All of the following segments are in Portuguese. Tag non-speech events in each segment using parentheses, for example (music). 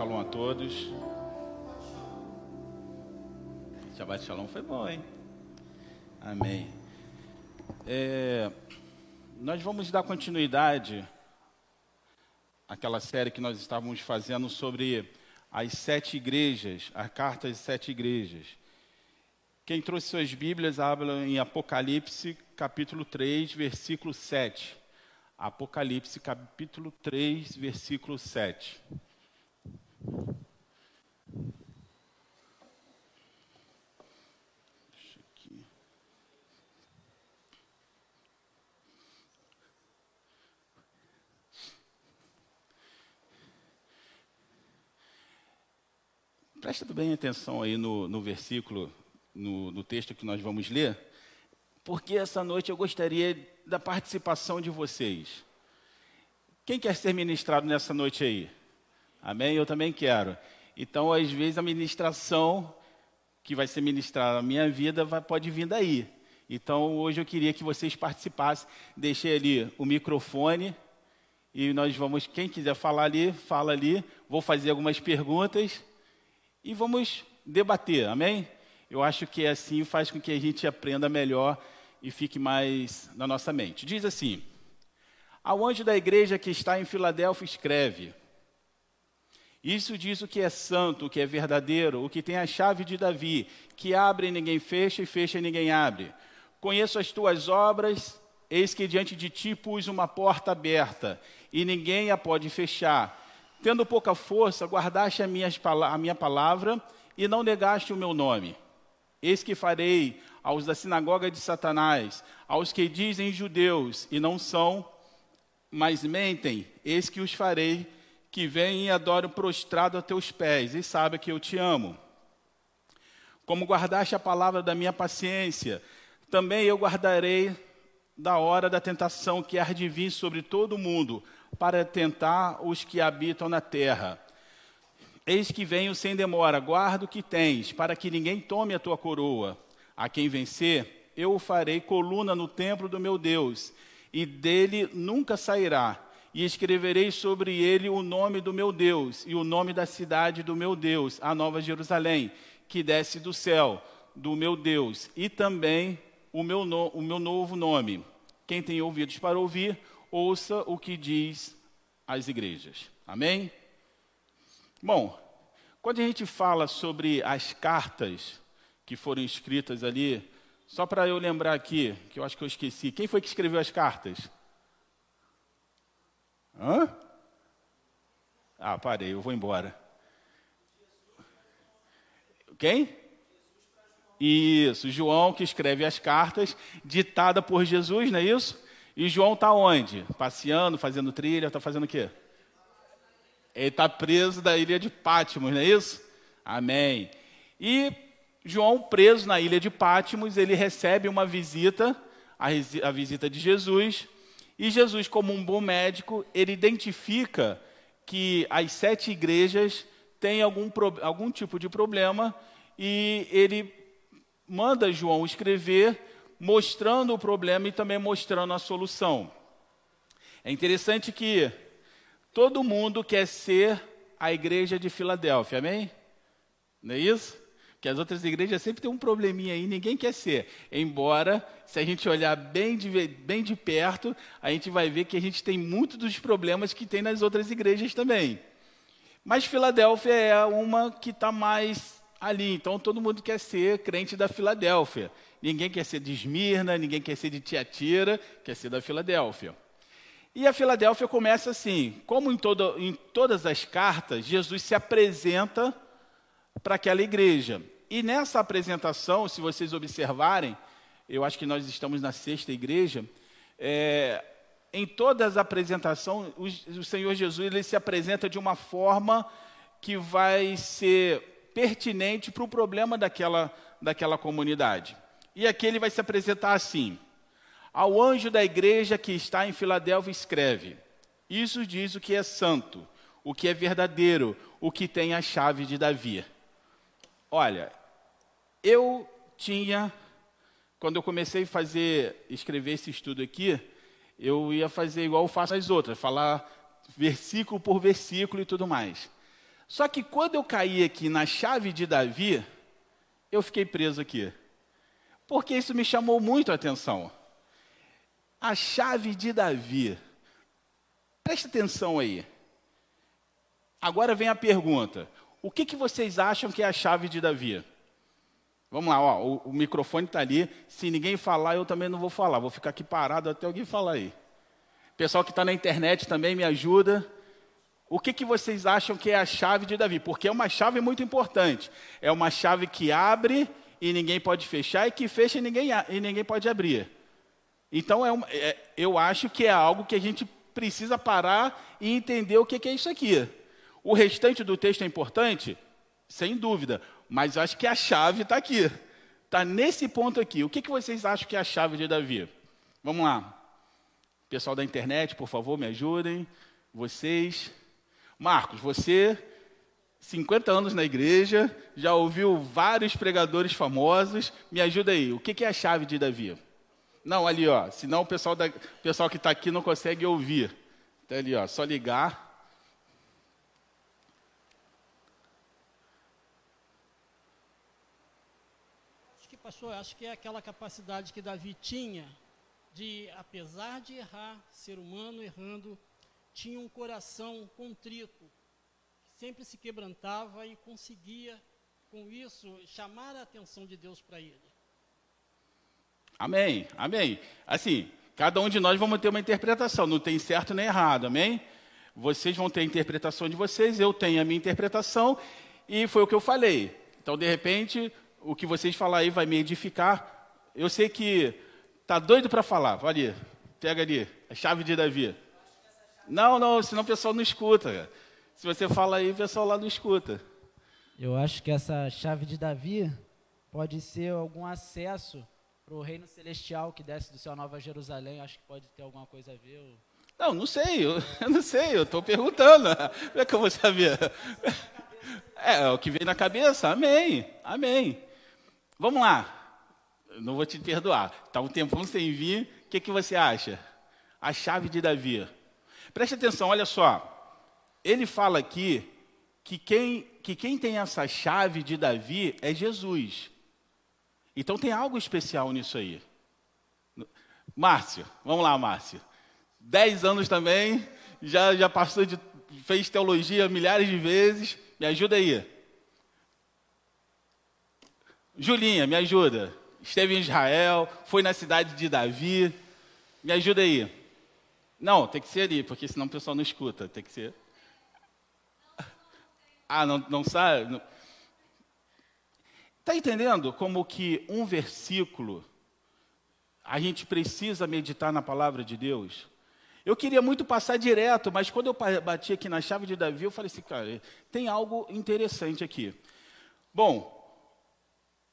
Shalom a todos. Shabbat Shalom foi bom, hein? Amém. É, nós vamos dar continuidade àquela série que nós estávamos fazendo sobre as sete igrejas, a carta das sete igrejas. Quem trouxe suas Bíblias, habla em Apocalipse, capítulo 3, versículo 7. Apocalipse, capítulo 3, versículo 7. Presta bem atenção aí no, no versículo, no, no texto que nós vamos ler, porque essa noite eu gostaria da participação de vocês. Quem quer ser ministrado nessa noite aí? Amém? Eu também quero. Então, às vezes, a ministração que vai ser ministrada na minha vida vai, pode vir daí. Então, hoje eu queria que vocês participassem. Deixei ali o microfone e nós vamos, quem quiser falar ali, fala ali. Vou fazer algumas perguntas e vamos debater, amém? Eu acho que assim faz com que a gente aprenda melhor e fique mais na nossa mente. Diz assim: Ao anjo da igreja que está em Filadélfia, escreve: Isso diz o que é santo, o que é verdadeiro, o que tem a chave de Davi, que abre e ninguém fecha, e fecha e ninguém abre. Conheço as tuas obras, eis que diante de ti pus uma porta aberta, e ninguém a pode fechar. Tendo pouca força, guardaste a, a minha palavra e não negaste o meu nome. Eis que farei aos da sinagoga de Satanás, aos que dizem judeus e não são, mas mentem, eis que os farei que vêm e adoram prostrado a teus pés, e sabe que eu te amo. Como guardaste a palavra da minha paciência, também eu guardarei da hora da tentação que há de vir sobre todo o mundo, para tentar os que habitam na terra. Eis que venho sem demora, guarda o que tens, para que ninguém tome a tua coroa. A quem vencer, eu o farei coluna no templo do meu Deus, e dele nunca sairá. E escreverei sobre ele o nome do meu Deus, e o nome da cidade do meu Deus, a Nova Jerusalém, que desce do céu, do meu Deus, e também o meu, no, o meu novo nome. Quem tem ouvidos para ouvir, ouça o que diz as igrejas. Amém? Bom, quando a gente fala sobre as cartas que foram escritas ali, só para eu lembrar aqui, que eu acho que eu esqueci, quem foi que escreveu as cartas? Hã? Ah, parei, eu vou embora. Quem? Isso, João que escreve as cartas, ditada por Jesus, não é isso? E João está onde? Passeando, fazendo trilha, está fazendo o quê? Ele está preso da ilha de Pátimos, não é isso? Amém. E João, preso na ilha de Pátimos, ele recebe uma visita, a, visita de Jesus, e Jesus, como um bom médico, ele identifica que as sete igrejas têm algum, algum tipo de problema e ele manda João escrever mostrando o problema e também mostrando a solução. É interessante que todo mundo quer ser a igreja de Filadélfia, amém? Não é isso? Que as outras igrejas sempre têm um probleminha aí, ninguém quer ser. Embora, se a gente olhar bem de, bem de perto, a gente vai ver que a gente tem muitos dos problemas que tem nas outras igrejas também. Mas Filadélfia é uma que está mais ali, então todo mundo quer ser crente da Filadélfia. Ninguém quer ser de Esmirna, ninguém quer ser de Tiatira, quer ser da Filadélfia. E a Filadélfia começa assim: como em, todo, em todas as cartas, Jesus se apresenta para aquela igreja. E nessa apresentação, se vocês observarem, eu acho que nós estamos na sexta igreja, é, em todas as apresentações, o, o Senhor Jesus ele se apresenta de uma forma que vai ser pertinente para o problema daquela, daquela comunidade. E aqui ele vai se apresentar assim: Ao anjo da igreja que está em Filadélfia, escreve: Isso diz o que é santo, o que é verdadeiro, o que tem a chave de Davi. Olha, eu tinha, quando eu comecei a fazer, escrever esse estudo aqui, eu ia fazer igual eu faço as outras, falar versículo por versículo e tudo mais. Só que quando eu caí aqui na chave de Davi, eu fiquei preso aqui. Porque isso me chamou muito a atenção. A chave de Davi. Presta atenção aí. Agora vem a pergunta: o que, que vocês acham que é a chave de Davi? Vamos lá, ó, o, o microfone está ali. Se ninguém falar, eu também não vou falar. Vou ficar aqui parado até alguém falar aí. Pessoal que está na internet também me ajuda. O que, que vocês acham que é a chave de Davi? Porque é uma chave muito importante. É uma chave que abre e ninguém pode fechar, e que fecha e ninguém, e ninguém pode abrir. Então, é, uma, é eu acho que é algo que a gente precisa parar e entender o que, que é isso aqui. O restante do texto é importante? Sem dúvida. Mas acho que a chave está aqui. Está nesse ponto aqui. O que, que vocês acham que é a chave de Davi? Vamos lá. Pessoal da internet, por favor, me ajudem. Vocês. Marcos, você, 50 anos na igreja, já ouviu vários pregadores famosos. Me ajuda aí. O que, que é a chave de Davi? Não, ali, ó. Senão o pessoal, da, o pessoal que está aqui não consegue ouvir. Está ali, ó. Só ligar. pastor, acho que é aquela capacidade que Davi tinha de, apesar de errar, ser humano errando, tinha um coração contrito, sempre se quebrantava e conseguia, com isso, chamar a atenção de Deus para ele. Amém, amém. Assim, cada um de nós vamos ter uma interpretação, não tem certo nem errado, amém? Vocês vão ter a interpretação de vocês, eu tenho a minha interpretação, e foi o que eu falei. Então, de repente, o que vocês falar aí vai me edificar. Eu sei que tá doido para falar. Ali, pega ali, a chave de Davi. Não, não, senão o pessoal não escuta. Se você fala aí, o pessoal lá não escuta. Eu acho que essa chave de Davi pode ser algum acesso para o reino celestial que desce do céu Nova Jerusalém. Acho que pode ter alguma coisa a ver. Não, não sei, eu, (laughs) eu não sei, eu estou perguntando. (laughs) Como é que eu vou saber? (laughs) É, é o que vem na cabeça, amém, amém. Vamos lá. não vou te perdoar. Está um tempão sem vir. O que, que você acha? A chave de Davi. Preste atenção, olha só. Ele fala aqui que quem, que quem tem essa chave de Davi é Jesus. Então tem algo especial nisso aí. Márcio, vamos lá, Márcio. Dez anos também, já, já passou de. fez teologia milhares de vezes. Me ajuda aí. Julinha, me ajuda. Esteve em Israel, foi na cidade de Davi. Me ajuda aí. Não, tem que ser ali, porque senão o pessoal não escuta. Tem que ser. Ah, não, não sabe? Está entendendo como que um versículo a gente precisa meditar na palavra de Deus? Eu queria muito passar direto, mas quando eu bati aqui na chave de Davi, eu falei assim, cara, tem algo interessante aqui. Bom,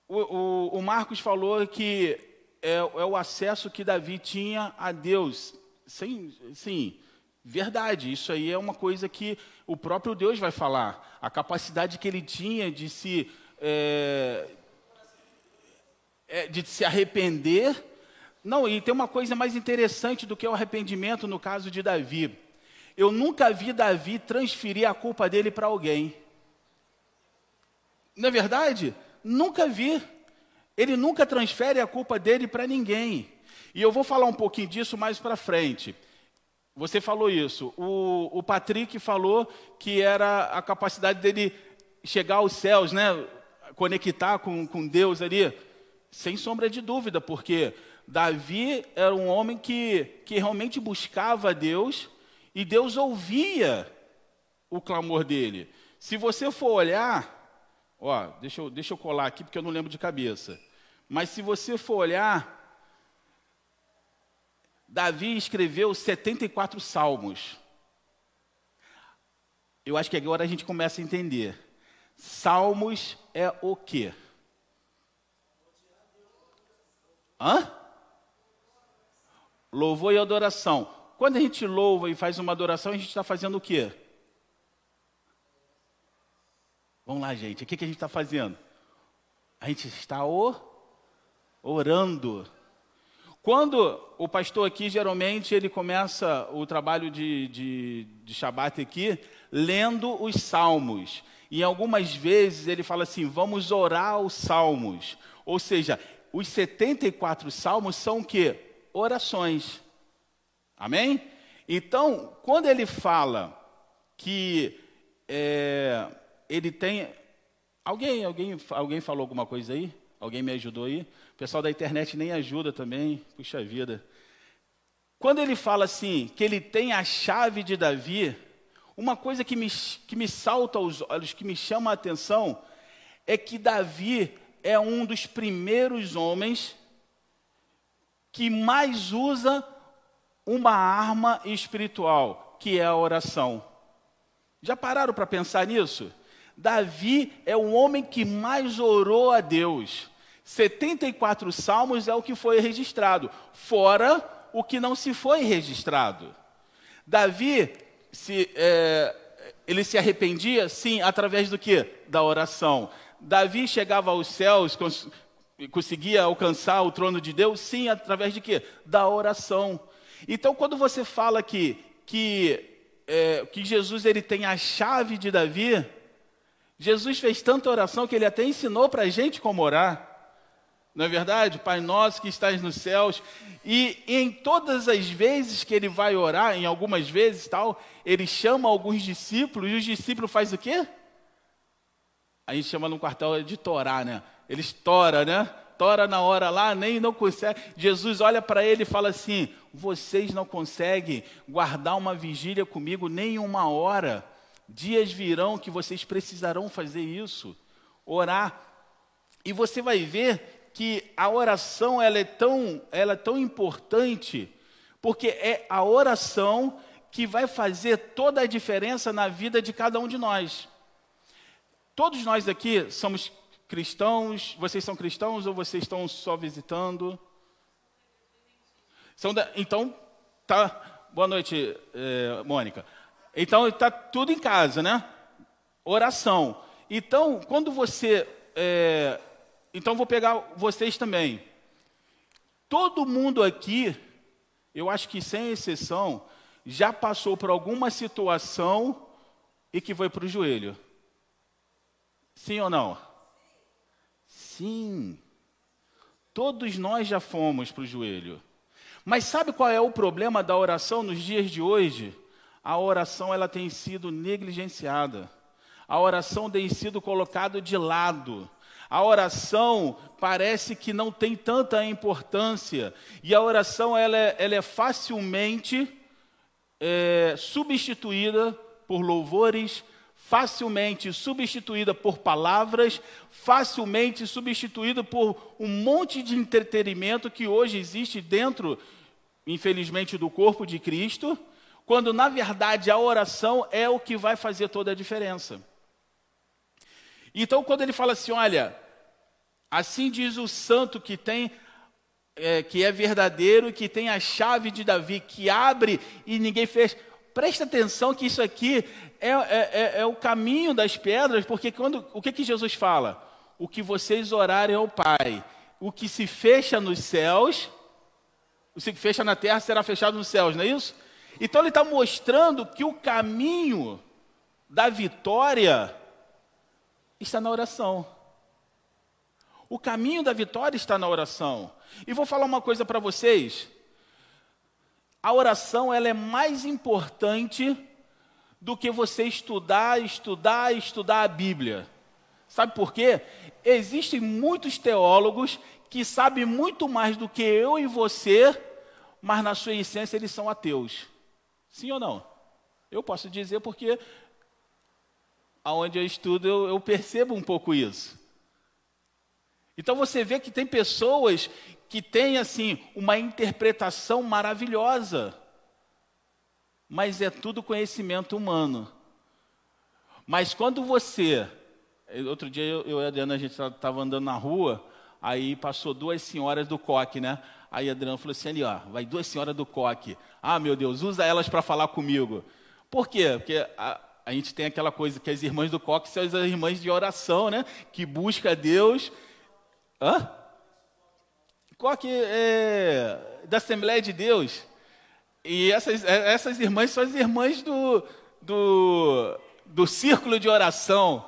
o, o, o Marcos falou que é, é, o acesso que Davi tinha a Deus. Sim, sim, verdade, isso aí é uma coisa que o próprio Deus vai falar. A capacidade que ele tinha de se, é, é, de se arrepender. Não, e tem uma coisa mais interessante do que o arrependimento no caso de Davi. Eu nunca vi Davi transferir a culpa dele para alguém. Não é verdade? Nunca vi. Ele nunca transfere a culpa dele para ninguém. E eu vou falar um pouquinho disso mais para frente. Você falou isso. O, o Patrick falou que era a capacidade dele chegar aos céus, né? Conectar com, com Deus ali. Sem sombra de dúvida, porque Davi era um homem que, que realmente buscava Deus e Deus ouvia o clamor dele. Se você for olhar, Ó, deixa eu, deixa eu colar aqui porque eu não lembro de cabeça. Mas se você for olhar, Davi escreveu 74 salmos. Eu acho que agora a gente começa a entender. Salmos é o quê? Hã? Louvor e adoração. Quando a gente louva e faz uma adoração, a gente está fazendo o quê? Vamos lá, gente. O que, que a gente está fazendo? A gente está orando. Quando o pastor aqui, geralmente, ele começa o trabalho de, de, de Shabat aqui, lendo os salmos. E algumas vezes ele fala assim: vamos orar os salmos. Ou seja, os 74 salmos são o quê? Orações. Amém? Então, quando ele fala que é, ele tem. Alguém, alguém, alguém falou alguma coisa aí? Alguém me ajudou aí? O pessoal da internet nem ajuda também. Puxa vida. Quando ele fala assim, que ele tem a chave de Davi, uma coisa que me, que me salta aos olhos, que me chama a atenção, é que Davi é um dos primeiros homens que mais usa uma arma espiritual, que é a oração. Já pararam para pensar nisso? Davi é o homem que mais orou a Deus. 74 salmos é o que foi registrado, fora o que não se foi registrado. Davi, se, é, ele se arrependia, sim, através do que? Da oração. Davi chegava aos céus, cons conseguia alcançar o trono de Deus, sim, através de quê? Da oração. Então, quando você fala que, que, é, que Jesus ele tem a chave de Davi, Jesus fez tanta oração que ele até ensinou para a gente como orar. Não é verdade? Pai nosso que estás nos céus. E, em todas as vezes que ele vai orar, em algumas vezes tal, ele chama alguns discípulos, e os discípulos fazem o quê? A gente chama no quartel de torar, né? Eles tora, né? Tora na hora lá, nem não consegue. Jesus olha para ele e fala assim: vocês não conseguem guardar uma vigília comigo nem uma hora. Dias virão que vocês precisarão fazer isso, orar. E você vai ver que a oração ela é tão, ela é tão importante, porque é a oração que vai fazer toda a diferença na vida de cada um de nós. Todos nós aqui somos cristãos, vocês são cristãos ou vocês estão só visitando? São da, então, tá. Boa noite, eh, Mônica. Então, está tudo em casa, né? Oração. Então, quando você. É, então, vou pegar vocês também. Todo mundo aqui, eu acho que sem exceção, já passou por alguma situação e que foi para o joelho. Sim ou não? Sim. Todos nós já fomos para o joelho. Mas sabe qual é o problema da oração nos dias de hoje? a oração ela tem sido negligenciada. A oração tem sido colocada de lado. A oração parece que não tem tanta importância. E a oração ela é, ela é facilmente é, substituída por louvores, facilmente substituída por palavras, facilmente substituída por um monte de entretenimento que hoje existe dentro, infelizmente, do corpo de Cristo quando na verdade a oração é o que vai fazer toda a diferença. Então, quando ele fala assim, olha, assim diz o santo que tem, é, que é verdadeiro, que tem a chave de Davi, que abre e ninguém fez. Presta atenção que isso aqui é, é, é, é o caminho das pedras, porque quando, o que, que Jesus fala? O que vocês orarem ao Pai, o que se fecha nos céus, o que se fecha na terra será fechado nos céus, não é isso? Então ele está mostrando que o caminho da vitória está na oração. O caminho da vitória está na oração. E vou falar uma coisa para vocês. A oração ela é mais importante do que você estudar, estudar, estudar a Bíblia. Sabe por quê? Existem muitos teólogos que sabem muito mais do que eu e você, mas na sua essência eles são ateus. Sim ou não? Eu posso dizer porque aonde eu estudo eu, eu percebo um pouco isso. Então você vê que tem pessoas que têm assim uma interpretação maravilhosa, mas é tudo conhecimento humano. Mas quando você, outro dia eu, eu e a Adriana a gente estava andando na rua, aí passou duas senhoras do coque, né? Aí Adriano falou assim: ali, ó, vai duas senhoras do coque. Ah, meu Deus, usa elas para falar comigo. Por quê? Porque a, a, gente tem aquela coisa que as irmãs do coque são as irmãs de oração, né? Que busca Deus. Hã? Coque é, da Assembleia de Deus. E essas, é, essas irmãs são as irmãs do, do, do círculo de oração.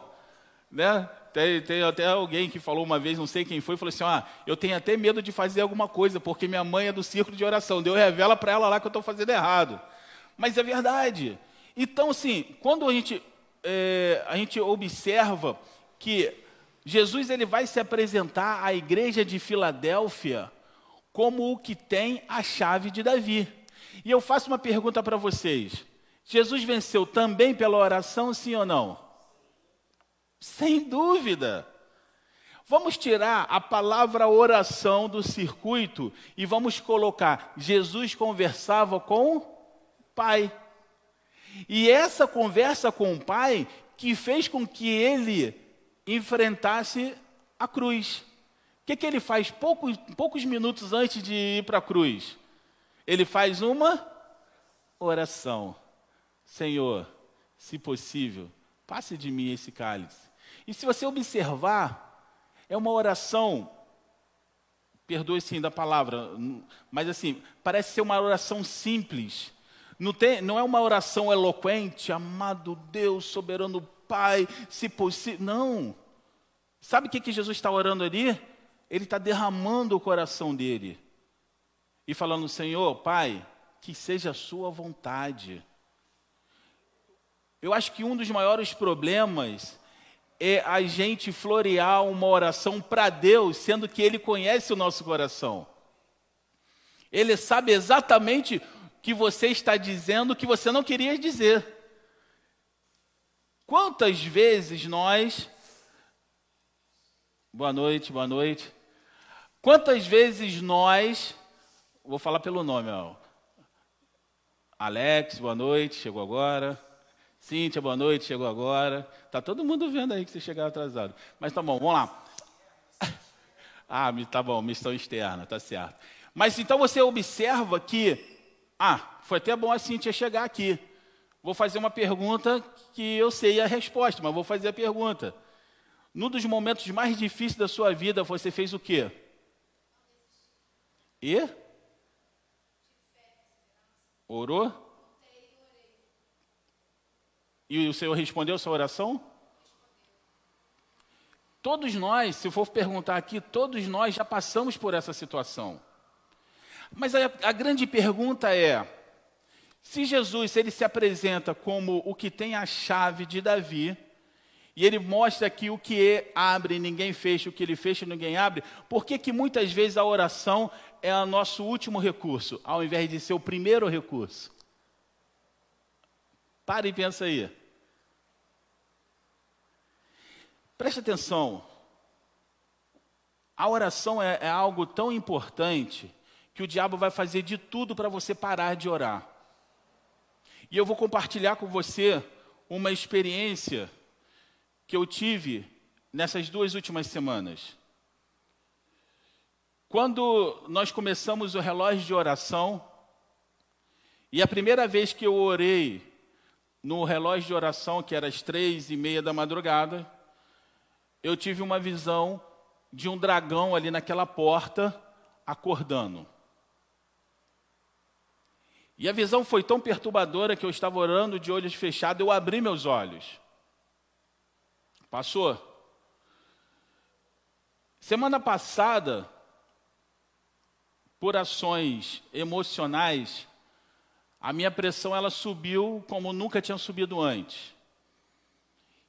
Né? Tem, tem, até alguém que falou uma vez, não sei quem foi, falou assim: ah, eu tenho até medo de fazer alguma coisa, porque minha mãe é do círculo de oração. Deus revela para ela lá que eu estou fazendo errado. Mas é verdade. Então, assim, quando a gente, é, a gente observa que Jesus ele vai se apresentar à igreja de Filadélfia como o que tem a chave de Davi. E eu faço uma pergunta para vocês: Jesus venceu também pela oração, sim ou não? Sem dúvida. Vamos tirar a palavra oração do circuito e vamos colocar: Jesus conversava com o Pai. E essa conversa com o Pai que fez com que ele enfrentasse a cruz. O que, que ele faz poucos, poucos minutos antes de ir para a cruz? Ele faz uma oração. Senhor, se possível, passe de mim esse cálice. E se você observar, é uma oração, perdoe sim da palavra, mas assim, parece ser uma oração simples. Não, tem, não é uma oração eloquente, amado Deus, soberano Pai, se possível. Não. Sabe o que, que Jesus está orando ali? Ele está derramando o coração dele e falando: Senhor, Pai, que seja a Sua vontade. Eu acho que um dos maiores problemas é a gente florear uma oração para Deus, sendo que Ele conhece o nosso coração. Ele sabe exatamente que você está dizendo, que você não queria dizer. Quantas vezes nós. Boa noite, boa noite. Quantas vezes nós. Vou falar pelo nome, ó. Alex, boa noite, chegou agora. Cíntia, boa noite, chegou agora. Tá todo mundo vendo aí que você chegou atrasado. Mas tá bom, vamos lá. (laughs) Ah, tá bom, missão externa, tá certo. Mas então você observa que, ah, foi até bom a Cíntia chegar aqui. Vou fazer uma pergunta que eu sei a resposta, mas vou fazer a pergunta. Num dos momentos mais difíceis da sua vida, você fez o quê? E? Orou? E o Senhor respondeu sua oração? Todos nós, se for perguntar aqui, todos nós já passamos por essa situação. Mas a, a grande pergunta é: se Jesus ele se apresenta como o que tem a chave de Davi, e ele mostra que o que abre ninguém fecha, o que ele fecha ninguém abre, por que, que muitas vezes a oração é o nosso último recurso, ao invés de ser o primeiro recurso? Para e pensa aí. Preste atenção. A oração é, é algo tão importante que o diabo vai fazer de tudo para você parar de orar. E eu vou compartilhar com você uma experiência que eu tive nessas duas últimas semanas. Quando nós começamos o relógio de oração, e a primeira vez que eu orei no relógio de oração, que era às três e meia da madrugada, eu tive uma visão de um dragão ali naquela porta acordando. E a visão foi tão perturbadora que eu estava orando de olhos fechados, eu abri meus olhos. Passou. Semana passada, por ações emocionais, a minha pressão ela subiu como nunca tinha subido antes.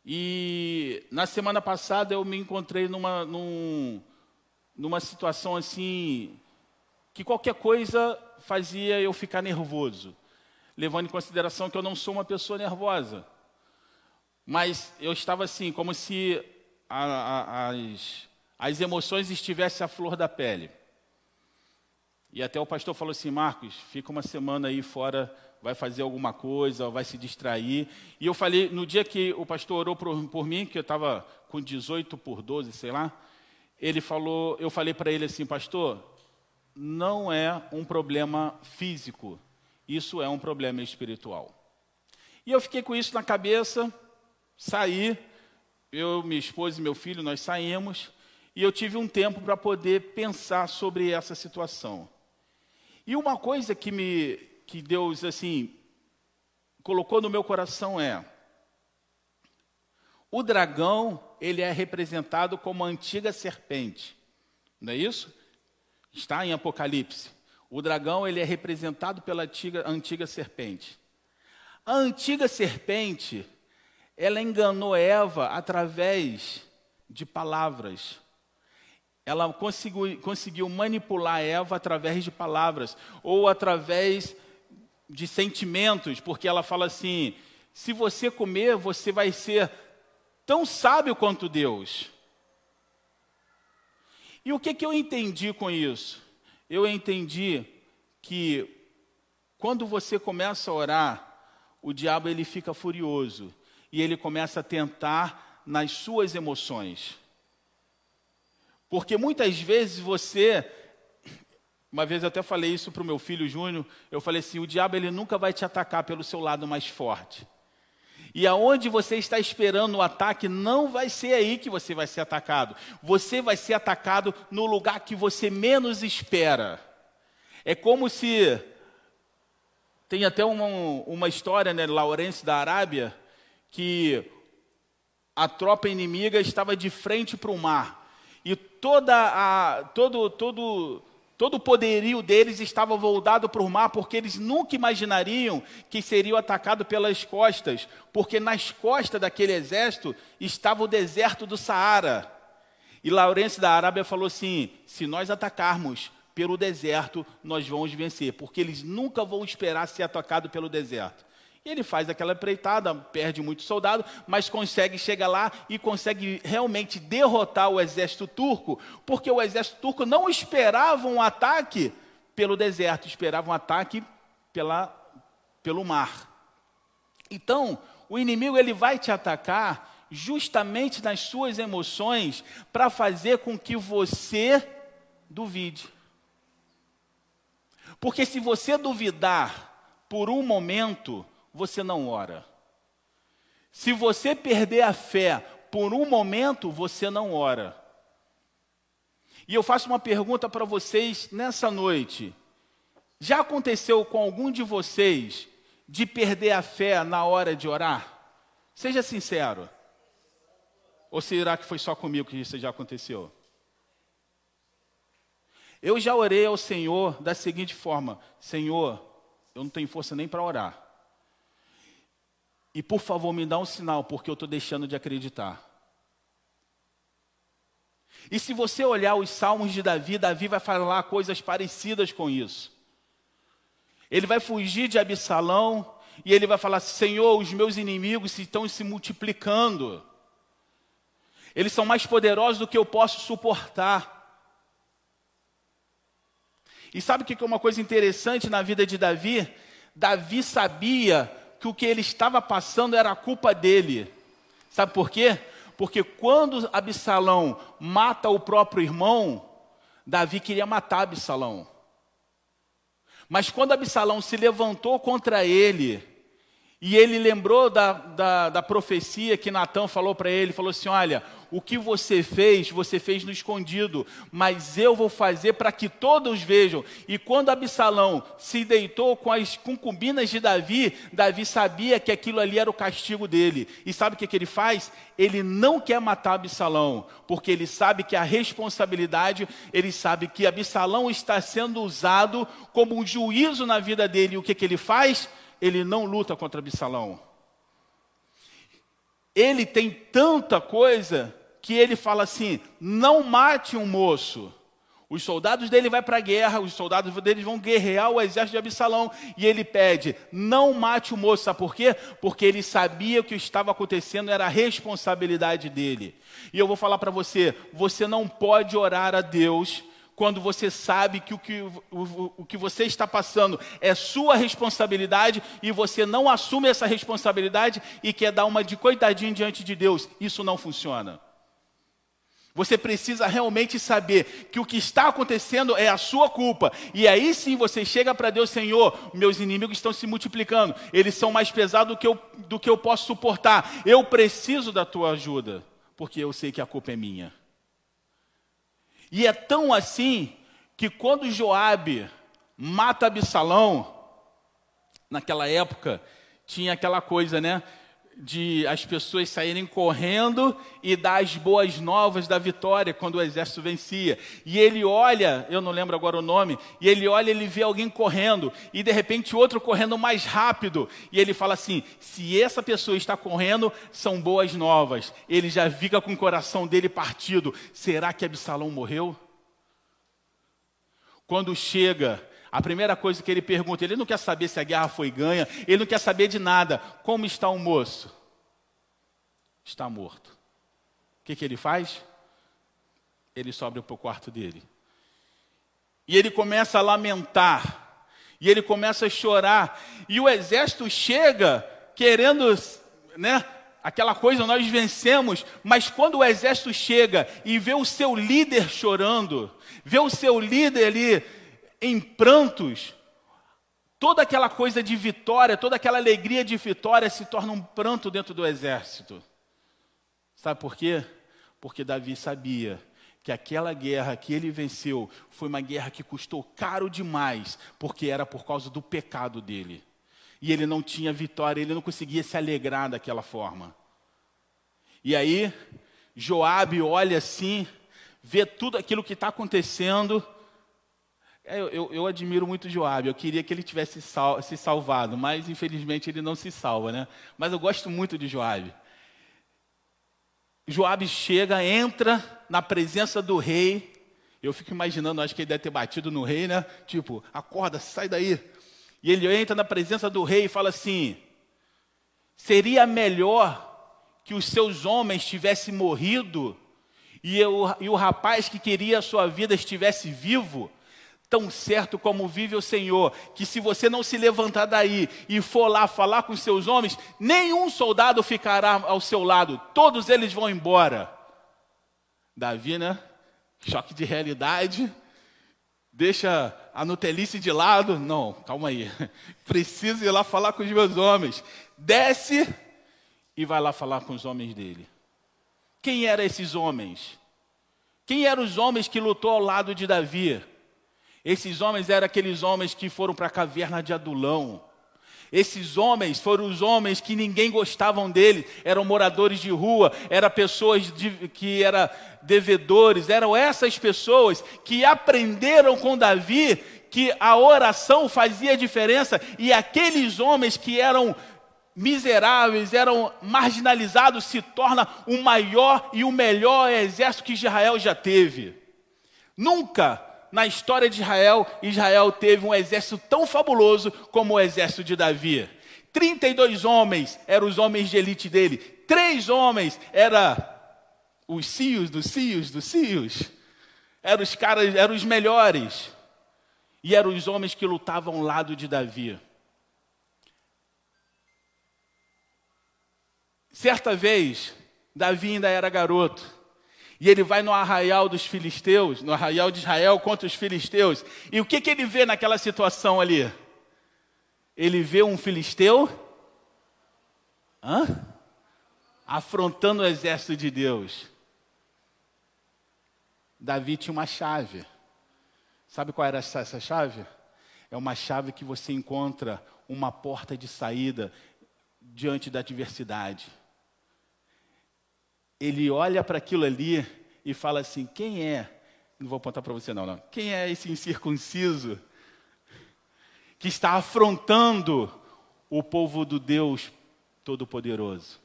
E na semana passada eu me encontrei numa, num, numa situação assim que qualquer coisa fazia eu ficar nervoso, levando em consideração que eu não sou uma pessoa nervosa. Mas eu estava assim, como se a, a, as, as emoções estivessem à flor da pele. E até o pastor falou assim: Marcos, fica uma semana aí fora, vai fazer alguma coisa, vai se distrair. E eu falei, no dia que o pastor orou por, por mim, que eu estava com 18 por 12, sei lá, ele falou, eu falei para ele assim, pastor, não é um problema físico, isso é um problema espiritual. E eu fiquei com isso na cabeça, saí, eu, minha esposa e meu filho, nós saímos, e eu tive um tempo para poder pensar sobre essa situação. E uma coisa que me que Deus assim colocou no meu coração é o dragão, ele é representado como a antiga serpente. Não é isso? Está em Apocalipse. O dragão, ele é representado pela antiga, antiga serpente. A antiga serpente, ela enganou Eva através de palavras. Ela conseguiu, conseguiu manipular Eva através de palavras ou através de sentimentos, porque ela fala assim: se você comer, você vai ser tão sábio quanto Deus. E o que, que eu entendi com isso? Eu entendi que quando você começa a orar, o diabo ele fica furioso e ele começa a tentar nas suas emoções. Porque muitas vezes você, uma vez eu até falei isso para o meu filho Júnior, eu falei assim: o diabo ele nunca vai te atacar pelo seu lado mais forte. E aonde você está esperando o ataque, não vai ser aí que você vai ser atacado. Você vai ser atacado no lugar que você menos espera. É como se. Tem até uma, uma história, né, Laurence da Arábia, que a tropa inimiga estava de frente para o mar. E toda a, todo, todo, Todo o poderio deles estava voltado para o mar, porque eles nunca imaginariam que seriam atacados pelas costas, porque nas costas daquele exército estava o deserto do Saara. E Laurence da Arábia falou assim: se nós atacarmos pelo deserto, nós vamos vencer, porque eles nunca vão esperar ser atacados pelo deserto. E ele faz aquela empreitada, perde muito soldado, mas consegue chegar lá e consegue realmente derrotar o exército turco, porque o exército turco não esperava um ataque pelo deserto, esperava um ataque pela, pelo mar. Então, o inimigo ele vai te atacar justamente nas suas emoções para fazer com que você duvide. Porque se você duvidar por um momento, você não ora. Se você perder a fé por um momento, você não ora. E eu faço uma pergunta para vocês nessa noite. Já aconteceu com algum de vocês de perder a fé na hora de orar? Seja sincero. Ou será que foi só comigo que isso já aconteceu? Eu já orei ao Senhor da seguinte forma: Senhor, eu não tenho força nem para orar. E por favor, me dá um sinal, porque eu estou deixando de acreditar. E se você olhar os salmos de Davi, Davi vai falar coisas parecidas com isso. Ele vai fugir de Absalão e ele vai falar: Senhor, os meus inimigos estão se multiplicando. Eles são mais poderosos do que eu posso suportar. E sabe o que é uma coisa interessante na vida de Davi? Davi sabia que o que ele estava passando era a culpa dele. Sabe por quê? Porque quando Absalão mata o próprio irmão, Davi queria matar Absalão. Mas quando Absalão se levantou contra ele, e ele lembrou da, da, da profecia que Natan falou para ele, falou assim, olha, o que você fez, você fez no escondido, mas eu vou fazer para que todos vejam. E quando Absalão se deitou com as concubinas de Davi, Davi sabia que aquilo ali era o castigo dele. E sabe o que, que ele faz? Ele não quer matar Absalão, porque ele sabe que a responsabilidade, ele sabe que Absalão está sendo usado como um juízo na vida dele. E o que, que ele faz? Ele não luta contra Absalão. Ele tem tanta coisa que ele fala assim: não mate um moço. Os soldados dele vão para a guerra, os soldados dele vão guerrear o exército de Absalão. E ele pede: não mate o moço. Sabe por quê? Porque ele sabia que o que estava acontecendo era a responsabilidade dele. E eu vou falar para você: você não pode orar a Deus quando você sabe que o que, o, o que você está passando é sua responsabilidade e você não assume essa responsabilidade e quer dar uma de coitadinho diante de Deus. Isso não funciona. Você precisa realmente saber que o que está acontecendo é a sua culpa. E aí sim você chega para Deus, Senhor, meus inimigos estão se multiplicando, eles são mais pesados do que, eu, do que eu posso suportar. Eu preciso da tua ajuda, porque eu sei que a culpa é minha. E é tão assim que quando Joabe mata Absalão, naquela época tinha aquela coisa, né? De as pessoas saírem correndo e dar as boas novas da vitória quando o exército vencia. E ele olha, eu não lembro agora o nome, e ele olha, ele vê alguém correndo, e de repente outro correndo mais rápido, e ele fala assim: se essa pessoa está correndo, são boas novas. Ele já fica com o coração dele partido. Será que Absalão morreu? Quando chega a primeira coisa que ele pergunta, ele não quer saber se a guerra foi ganha, ele não quer saber de nada. Como está o moço? Está morto. O que, que ele faz? Ele sobe para o quarto dele. E ele começa a lamentar. E ele começa a chorar. E o exército chega querendo, né? Aquela coisa nós vencemos, mas quando o exército chega e vê o seu líder chorando, vê o seu líder ali em prantos, toda aquela coisa de vitória, toda aquela alegria de vitória se torna um pranto dentro do exército. Sabe por quê? Porque Davi sabia que aquela guerra que ele venceu foi uma guerra que custou caro demais, porque era por causa do pecado dele. E ele não tinha vitória, ele não conseguia se alegrar daquela forma. E aí, Joabe olha assim, vê tudo aquilo que está acontecendo, eu, eu, eu, admiro muito Joab, eu queria que ele tivesse sal, se salvado, mas infelizmente ele não se salva, né? Mas eu gosto muito de Joab. Joab chega, entra na presença do rei. Eu fico imaginando, acho que ele deve ter batido no rei, né? Tipo, acorda, sai daí. E ele entra na presença do rei e fala assim: seria melhor que os seus homens tivessem morrido e, eu, e o rapaz que queria a sua vida estivesse vivo tão certo como vive o Senhor, que se você não se levantar daí e for lá falar com seus homens, nenhum soldado ficará ao seu lado, todos eles vão embora. Davi, né? Choque de realidade. Deixa a Nutelice de lado. Não, calma aí. (laughs) Preciso ir lá falar com os meus homens. Desce e vai lá falar com os homens dele. Quem eram esses homens? Quem eram os homens que lutou ao lado de Davi? Esses homens eram aqueles homens que foram para a caverna de Adulão. Esses homens foram os homens que ninguém gostavam dele, eram moradores de rua, eram pessoas de, que eram devedores, eram essas pessoas que aprenderam com Davi que a oração fazia diferença e aqueles homens que eram miseráveis, eram marginalizados, se torna o maior e o melhor exército que Israel já teve. Nunca na história de Israel, Israel teve um exército tão fabuloso como o exército de Davi. 32 homens eram os homens de elite dele. Três homens eram os cios dos cios dos cios. Eram os caras, eram os melhores. E eram os homens que lutavam ao lado de Davi. Certa vez, Davi ainda era garoto. E ele vai no arraial dos filisteus, no arraial de Israel contra os filisteus. E o que, que ele vê naquela situação ali? Ele vê um filisteu hã? afrontando o exército de Deus. Davi tinha uma chave. Sabe qual era essa chave? É uma chave que você encontra uma porta de saída diante da adversidade ele olha para aquilo ali e fala assim: quem é? Não vou apontar para você, não, não. Quem é esse incircunciso que está afrontando o povo do Deus Todo-Poderoso?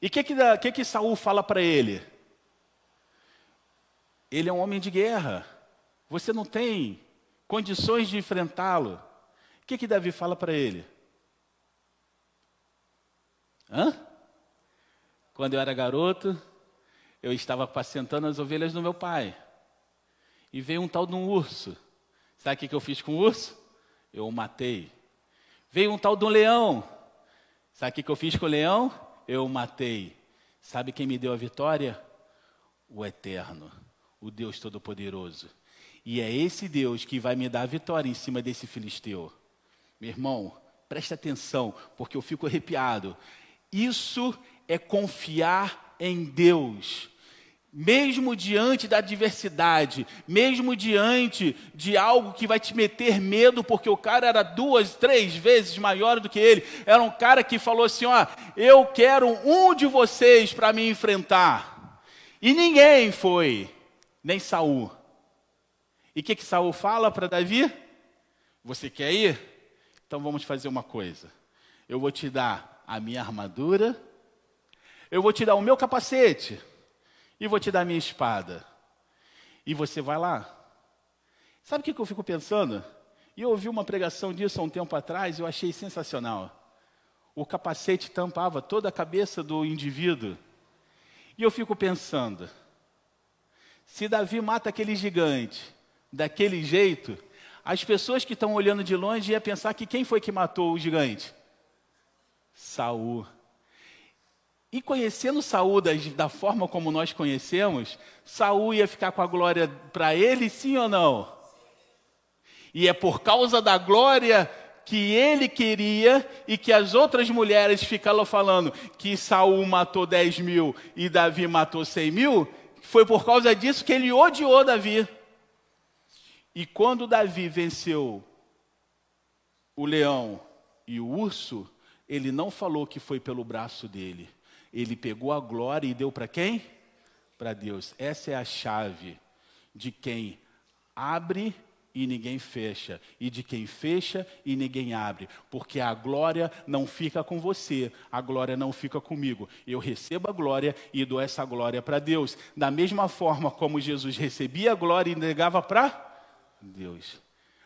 E o que, que, que, que Saul fala para ele? Ele é um homem de guerra. Você não tem condições de enfrentá-lo. O que, que Davi fala para ele? Hã? Quando eu era garoto, eu estava apacentando as ovelhas do meu pai. E veio um tal de um urso. Sabe o que, eu fiz com o urso? Eu o matei. Veio um tal de um leão. Sabe o que, eu fiz com o leão? Eu o matei. Sabe quem me deu a vitória? O Eterno, o Deus Todo-Poderoso. E é esse Deus que vai me dar a vitória em cima desse filisteu. Meu irmão, preste atenção, porque eu fico arrepiado. Isso é confiar em Deus. mesmo diante da adversidade, mesmo diante de algo que vai te meter medo, porque o cara era duas, três vezes maior do que ele, era um cara que falou assim: Ó, eu quero um de vocês para me enfrentar. E ninguém foi, nem Saul. E o que, que Saul fala para Davi? Você quer ir? Então vamos fazer uma coisa. Eu vou te dar a minha armadura, eu vou te dar o meu capacete e vou te dar minha espada. E você vai lá. Sabe o que eu fico pensando? E eu ouvi uma pregação disso há um tempo atrás e eu achei sensacional. O capacete tampava toda a cabeça do indivíduo. E eu fico pensando: se Davi mata aquele gigante daquele jeito, as pessoas que estão olhando de longe iam pensar que quem foi que matou o gigante? Saul. E conhecendo Saul da, da, forma como nós conhecemos, Saul ia ficar com a glória para ele, sim ou não? E é por causa da glória que ele queria e que as outras mulheres ficaram falando que Saul matou 10 mil e Davi matou 100 mil, foi por causa disso que ele odiou Davi. E quando Davi venceu o leão e o urso, ele não falou que foi pelo braço dele ele pegou a glória e deu para quem? Para Deus. Essa é a chave de quem abre e ninguém fecha, e de quem fecha e ninguém abre, porque a glória não fica com você, a glória não fica comigo. Eu recebo a glória e dou essa glória para Deus, da mesma forma como Jesus recebia a glória e negava para Deus.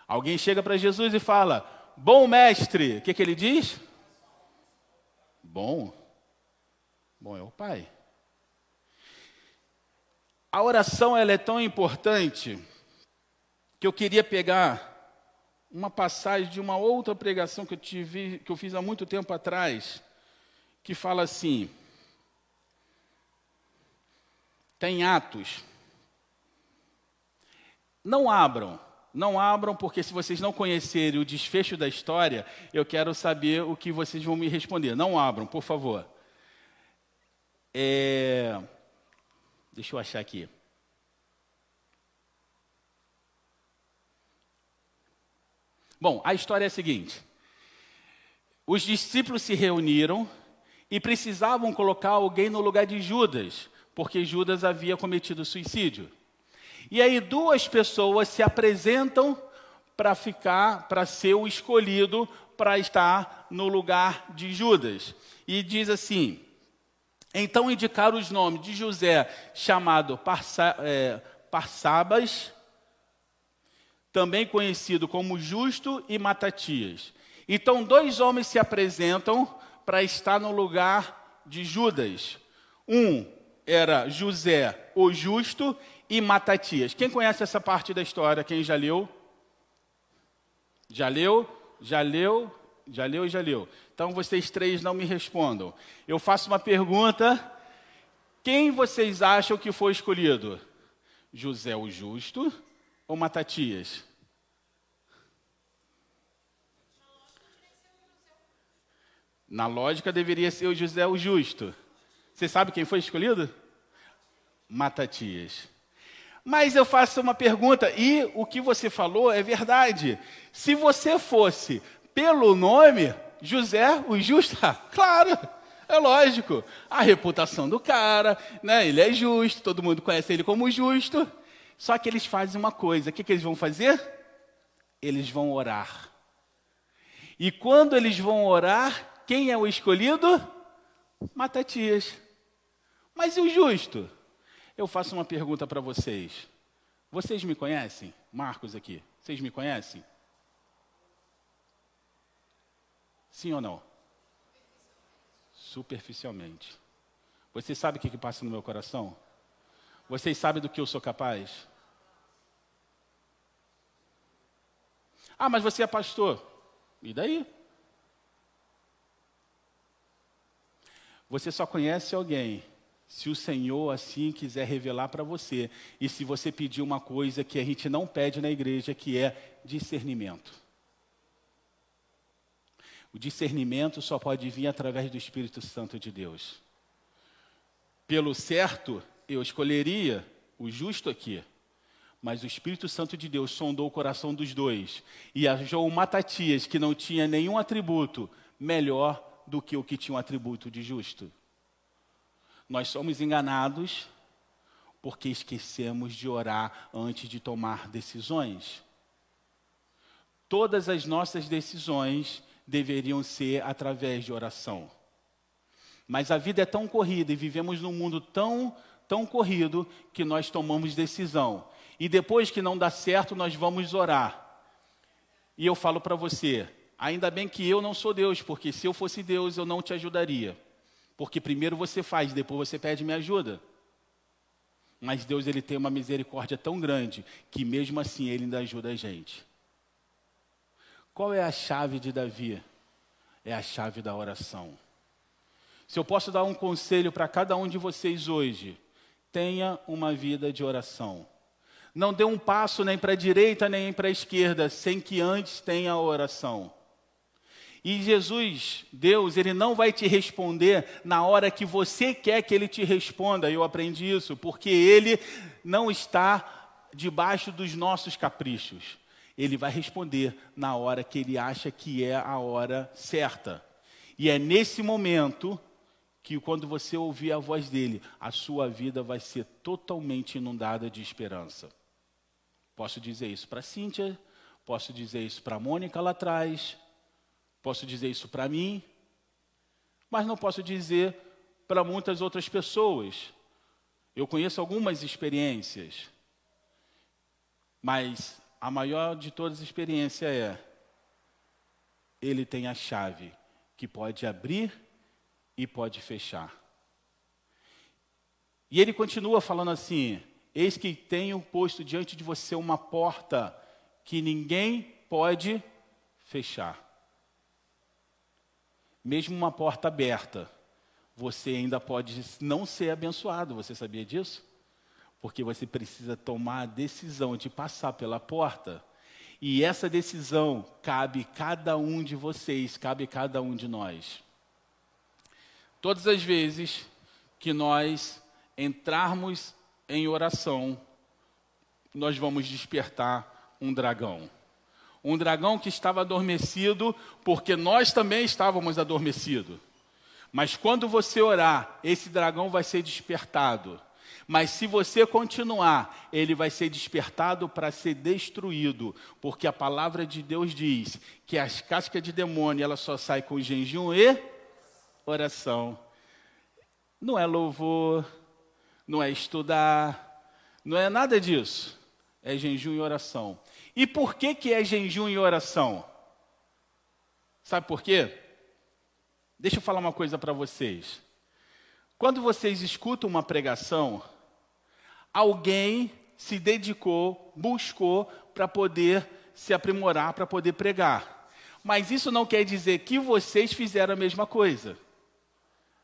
Alguém chega para Jesus e fala: Bom mestre, o que, que ele diz? Bom. Bom, é o Pai. A oração ela é tão importante que eu queria pegar uma passagem de uma outra pregação que eu tive, que eu fiz há muito tempo atrás, que fala assim: tem Atos. Não abram, não abram, porque se vocês não conhecerem o desfecho da história, eu quero saber o que vocês vão me responder. Não abram, por favor. É... Deixa eu achar aqui. Bom, a história é a seguinte: os discípulos se reuniram e precisavam colocar alguém no lugar de Judas, porque Judas havia cometido suicídio. E aí duas pessoas se apresentam para ficar, para ser o escolhido para estar no lugar de Judas. E diz assim: então indicaram os nomes de José, chamado Parsa, é, Parsabas, também conhecido como Justo e Matatias. Então, dois homens se apresentam para estar no lugar de Judas. Um era José, o Justo, e Matatias. Quem conhece essa parte da história? Quem já leu? Já leu? Já leu? Já leu já leu. Então vocês três não me respondam. Eu faço uma pergunta. Quem vocês acham que foi escolhido? José o Justo ou Matatias? Na lógica deveria ser o José o Justo. Você sabe quem foi escolhido? Matatias. Mas eu faço uma pergunta, e o que você falou é verdade. Se você fosse pelo nome, José, o justo, ah, claro, é lógico. A reputação do cara, né? Ele é justo, todo mundo conhece ele como justo. Só que eles fazem uma coisa: o que, que eles vão fazer? Eles vão orar. E quando eles vão orar, quem é o escolhido? Matatias. Mas e o justo? Eu faço uma pergunta para vocês. Vocês me conhecem? Marcos aqui. Vocês me conhecem? Sim ou não? Superficialmente. Você sabe o que, que passa no meu coração? Vocês sabem do que eu sou capaz? Ah, mas você é pastor. E daí? Você só conhece alguém se o Senhor assim quiser revelar para você e se você pedir uma coisa que a gente não pede na igreja, que é discernimento. O discernimento só pode vir através do Espírito Santo de Deus. Pelo certo eu escolheria o justo aqui. Mas o Espírito Santo de Deus sondou o coração dos dois e achou o Matatias, que não tinha nenhum atributo, melhor do que o que tinha um atributo de justo. Nós somos enganados porque esquecemos de orar antes de tomar decisões. Todas as nossas decisões deveriam ser através de oração. Mas a vida é tão corrida e vivemos num mundo tão, tão corrido que nós tomamos decisão. E depois que não dá certo, nós vamos orar. E eu falo para você, ainda bem que eu não sou Deus, porque se eu fosse Deus, eu não te ajudaria. Porque primeiro você faz, depois você pede minha ajuda. Mas Deus ele tem uma misericórdia tão grande que mesmo assim ele ainda ajuda a gente. Qual é a chave de Davi? É a chave da oração. Se eu posso dar um conselho para cada um de vocês hoje, tenha uma vida de oração. Não dê um passo nem para a direita nem para a esquerda sem que antes tenha a oração. E Jesus, Deus, Ele não vai te responder na hora que você quer que Ele te responda. Eu aprendi isso, porque Ele não está debaixo dos nossos caprichos. Ele vai responder na hora que Ele acha que é a hora certa. E é nesse momento que quando você ouvir a voz dele, a sua vida vai ser totalmente inundada de esperança. Posso dizer isso para Cíntia, posso dizer isso para Mônica lá atrás, posso dizer isso para mim, mas não posso dizer para muitas outras pessoas. Eu conheço algumas experiências, mas a maior de todas as experiências é: ele tem a chave que pode abrir e pode fechar. E ele continua falando assim: Eis que tenho posto diante de você uma porta que ninguém pode fechar. Mesmo uma porta aberta, você ainda pode não ser abençoado. Você sabia disso? Porque você precisa tomar a decisão de passar pela porta. E essa decisão cabe cada um de vocês, cabe cada um de nós. Todas as vezes que nós entrarmos em oração, nós vamos despertar um dragão. Um dragão que estava adormecido, porque nós também estávamos adormecidos. Mas quando você orar, esse dragão vai ser despertado. Mas se você continuar, ele vai ser despertado para ser destruído, porque a palavra de Deus diz que as cascas de demônio ela só sai com jejum e oração. Não é louvor, não é estudar, não é nada disso. É jejum e oração. E por que, que é jejum e oração? Sabe por quê? Deixa eu falar uma coisa para vocês. Quando vocês escutam uma pregação, alguém se dedicou, buscou para poder se aprimorar, para poder pregar. Mas isso não quer dizer que vocês fizeram a mesma coisa.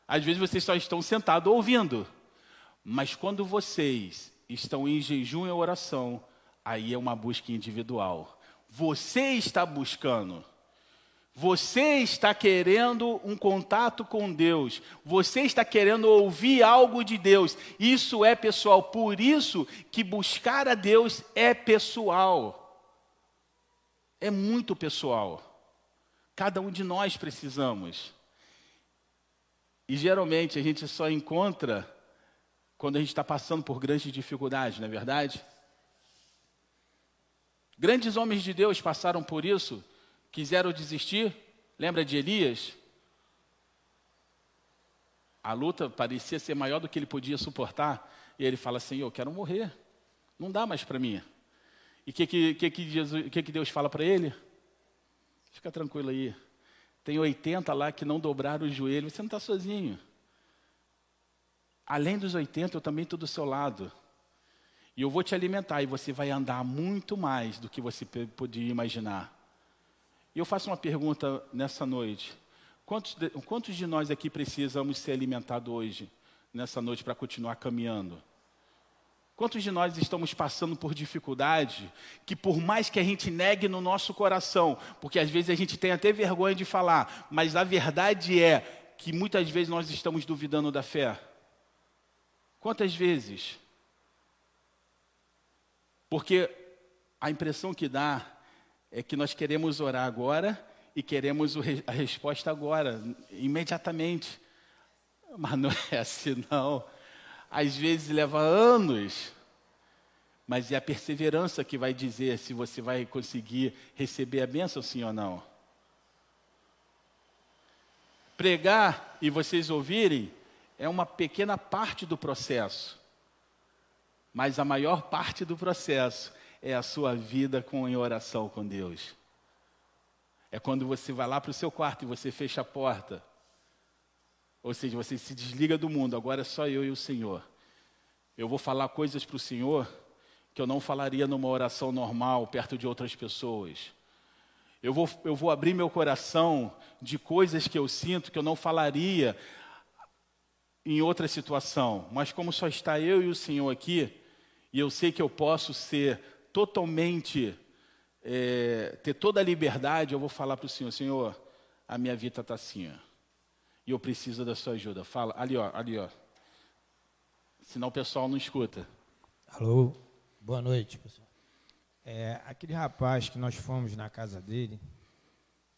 Às vezes vocês só estão sentados ouvindo. Mas quando vocês estão em jejum e oração, aí é uma busca individual. Você está buscando. Você está querendo um contato com Deus. Você está querendo ouvir algo de Deus. Isso é pessoal. Por isso que buscar a Deus é pessoal. É muito pessoal. Cada um de nós precisamos. E geralmente a gente só encontra quando a gente está passando por grandes dificuldades, não é verdade? Grandes homens de Deus passaram por isso, quiseram desistir. Lembra de Elias? A luta parecia ser maior do que ele podia suportar. E ele fala assim: Eu quero morrer, não dá mais para mim. E o que, que, que, que, Deus fala para ele? Fica tranquilo aí, tem 80 lá que não dobraram o joelho. Você não está sozinho. Além dos 80, eu também estou do seu lado. E eu vou te alimentar e você vai andar muito mais do que você podia imaginar. E eu faço uma pergunta nessa noite. Quantos de, quantos de nós aqui precisamos ser alimentados hoje, nessa noite, para continuar caminhando? Quantos de nós estamos passando por dificuldade que, por mais que a gente negue no nosso coração, porque às vezes a gente tem até vergonha de falar, mas a verdade é que muitas vezes nós estamos duvidando da fé? Quantas vezes? Porque a impressão que dá é que nós queremos orar agora e queremos a resposta agora, imediatamente. Mas não é assim, não. Às vezes leva anos, mas é a perseverança que vai dizer se você vai conseguir receber a bênção, sim ou não. Pregar e vocês ouvirem é uma pequena parte do processo, mas a maior parte do processo é a sua vida com, em oração com Deus. É quando você vai lá para o seu quarto e você fecha a porta. Ou seja, você se desliga do mundo, agora é só eu e o Senhor. Eu vou falar coisas para o Senhor que eu não falaria numa oração normal, perto de outras pessoas. Eu vou, eu vou abrir meu coração de coisas que eu sinto que eu não falaria em outra situação. Mas como só está eu e o Senhor aqui, e eu sei que eu posso ser totalmente, é, ter toda a liberdade, eu vou falar para o Senhor, Senhor, a minha vida está assim, ó, e eu preciso da sua ajuda. Fala, ali ó, ali ó. Senão o pessoal não escuta. Alô, boa noite, pessoal. É, aquele rapaz que nós fomos na casa dele,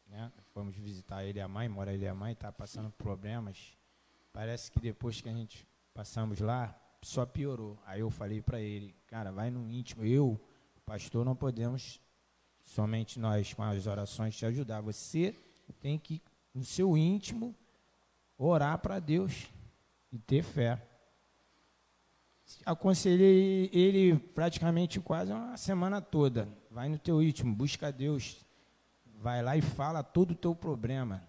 né, fomos visitar ele e a mãe, mora ele e a mãe, está passando problemas. Parece que depois que a gente passamos lá, só piorou. Aí eu falei para ele, cara, vai no íntimo. Eu, Pastor, não podemos somente nós com as orações te ajudar. Você tem que, no seu íntimo, orar para Deus e ter fé. Aconselhei ele praticamente quase uma semana toda. Vai no teu íntimo, busca Deus. Vai lá e fala todo o teu problema.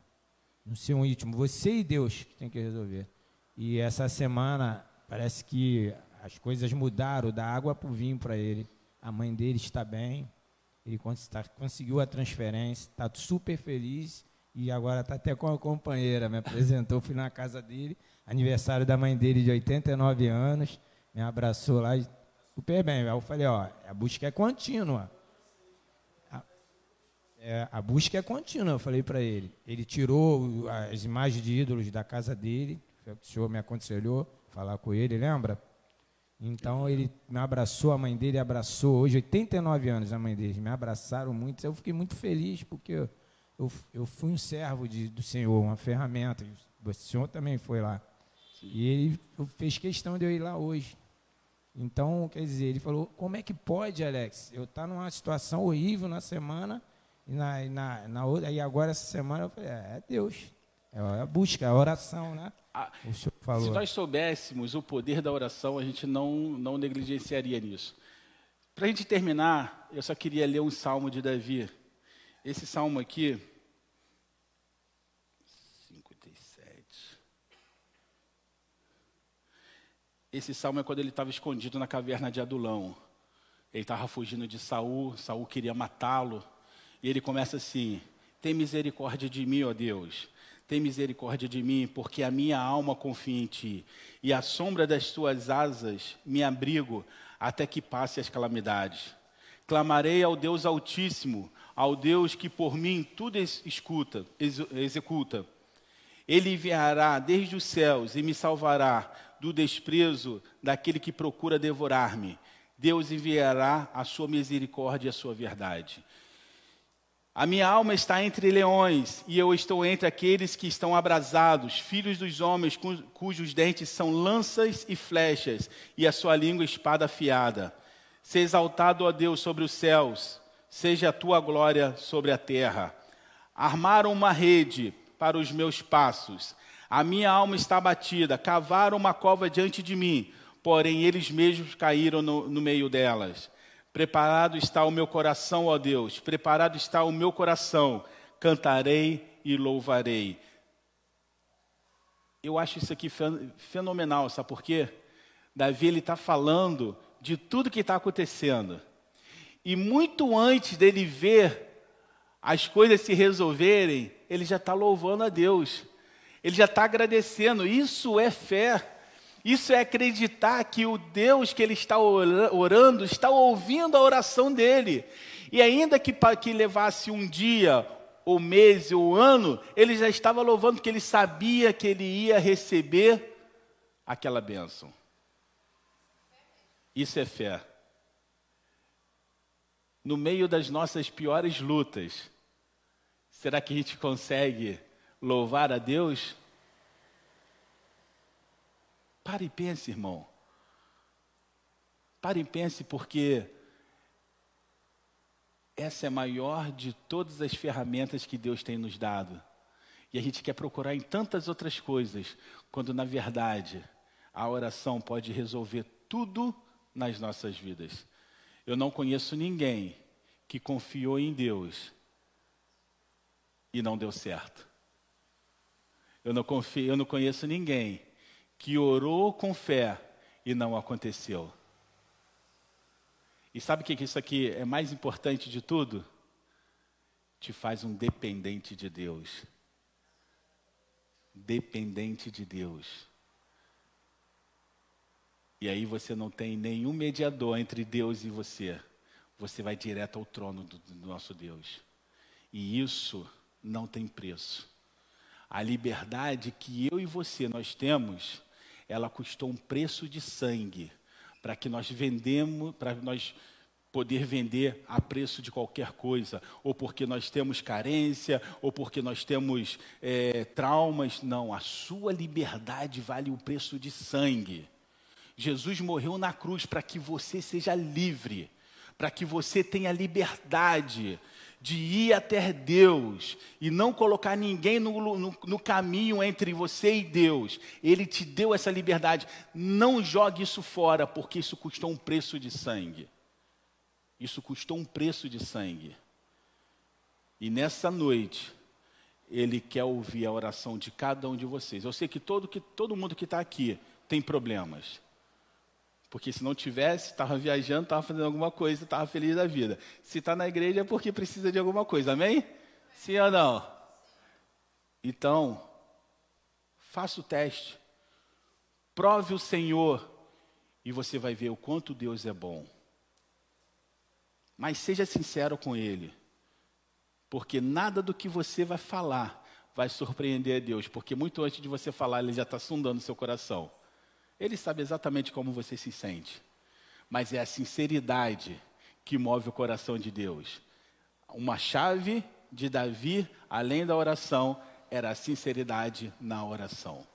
No seu íntimo. Você e Deus que tem que resolver. E essa semana parece que as coisas mudaram da água para o vinho para ele a mãe dele está bem, ele conseguiu a transferência, está super feliz e agora está até com a companheira, me apresentou, (laughs) fui na casa dele, aniversário da mãe dele de 89 anos, me abraçou lá, super bem. Aí eu falei, ó, a busca é contínua. A, é, a busca é contínua, eu falei para ele. Ele tirou as imagens de ídolos da casa dele, o senhor me aconselhou falar com ele, lembra? Então ele me abraçou, a mãe dele abraçou. Hoje, 89 anos, a mãe dele me abraçaram muito. Eu fiquei muito feliz porque eu, eu, fui um servo de, do Senhor, uma ferramenta. O Senhor também foi lá. E ele fez questão de eu ir lá hoje. Então, quer dizer, ele falou: como é que pode, Alex? Eu estar tá numa situação horrível na semana e na, na, na outra, e agora essa semana eu falei: é, é Deus. É a busca, é a oração, né? Se nós soubéssemos o poder da oração, a gente não, não negligenciaria nisso. Para a gente terminar, eu só queria ler um salmo de Davi. Esse salmo aqui, 57. Esse salmo é quando ele estava escondido na caverna de Adulão. Ele estava fugindo de Saul, Saul queria matá-lo. E ele começa assim: Tem misericórdia de mim, ó Deus tem misericórdia de mim, porque a minha alma confia em ti, e à sombra das tuas asas me abrigo até que passe as calamidades. Clamarei ao Deus Altíssimo, ao Deus que por mim tudo escuta, executa. Ele enviará desde os céus e me salvará do desprezo daquele que procura devorar-me. Deus enviará a sua misericórdia e a sua verdade. A minha alma está entre leões, e eu estou entre aqueles que estão abrasados, filhos dos homens cujos dentes são lanças e flechas, e a sua língua espada afiada. Seja exaltado, ó Deus, sobre os céus, seja a tua glória sobre a terra. Armaram uma rede para os meus passos, a minha alma está abatida, cavaram uma cova diante de mim, porém eles mesmos caíram no, no meio delas. Preparado está o meu coração, ó Deus, preparado está o meu coração, cantarei e louvarei. Eu acho isso aqui fenomenal, sabe por quê? Davi ele está falando de tudo que está acontecendo. E muito antes dele ver as coisas se resolverem, ele já está louvando a Deus. Ele já está agradecendo. Isso é fé. Isso é acreditar que o Deus que ele está orando está ouvindo a oração dele. E ainda que, que levasse um dia, ou mês, ou ano, ele já estava louvando porque ele sabia que ele ia receber aquela bênção. Isso é fé. No meio das nossas piores lutas, será que a gente consegue louvar a Deus? Pare e pense, irmão. Pare e pense, porque essa é a maior de todas as ferramentas que Deus tem nos dado. E a gente quer procurar em tantas outras coisas, quando na verdade a oração pode resolver tudo nas nossas vidas. Eu não conheço ninguém que confiou em Deus e não deu certo. Eu não, confio, eu não conheço ninguém que orou com fé e não aconteceu. E sabe o que isso aqui é mais importante de tudo? Te faz um dependente de Deus. Dependente de Deus. E aí você não tem nenhum mediador entre Deus e você. Você vai direto ao trono do, do nosso Deus. E isso não tem preço. A liberdade que eu e você nós temos, ela custou um preço de sangue para que nós vendemos, para nós poder vender a preço de qualquer coisa, ou porque nós temos carência, ou porque nós temos é, traumas. Não, a sua liberdade vale o preço de sangue. Jesus morreu na cruz para que você seja livre, para que você tenha liberdade de ir até Deus e não colocar ninguém no, no, no, caminho entre você e Deus. Ele te deu essa liberdade. Não jogue isso fora, porque isso custou um preço de sangue. Isso custou um preço de sangue. E nessa noite, Ele quer ouvir a oração de cada um de vocês. Eu sei que todo, que, todo mundo que está aqui tem problemas. Porque se não tivesse, estava viajando, estava fazendo alguma coisa, estava feliz da vida. Se está na igreja é porque precisa de alguma coisa, amém? Sim ou não? Então, faça o teste. Prove o Senhor e você vai ver o quanto Deus é bom. Mas seja sincero com Ele, porque nada do que você vai falar vai surpreender a Deus, porque muito antes de você falar, Ele já está sondando seu coração. Ele sabe exatamente como você se sente. Mas é a sinceridade que move o coração de Deus. Uma chave de Davi, além da oração, era a sinceridade na oração.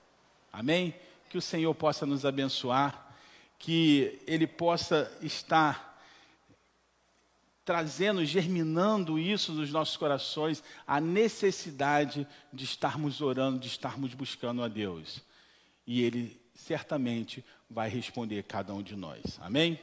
Amém? Que o Senhor possa nos abençoar, que Ele possa estar trazendo, germinando isso nos nossos corações, a necessidade de estarmos orando, de estarmos buscando a Deus. E Ele certamente vai responder cada um de nós. Amém?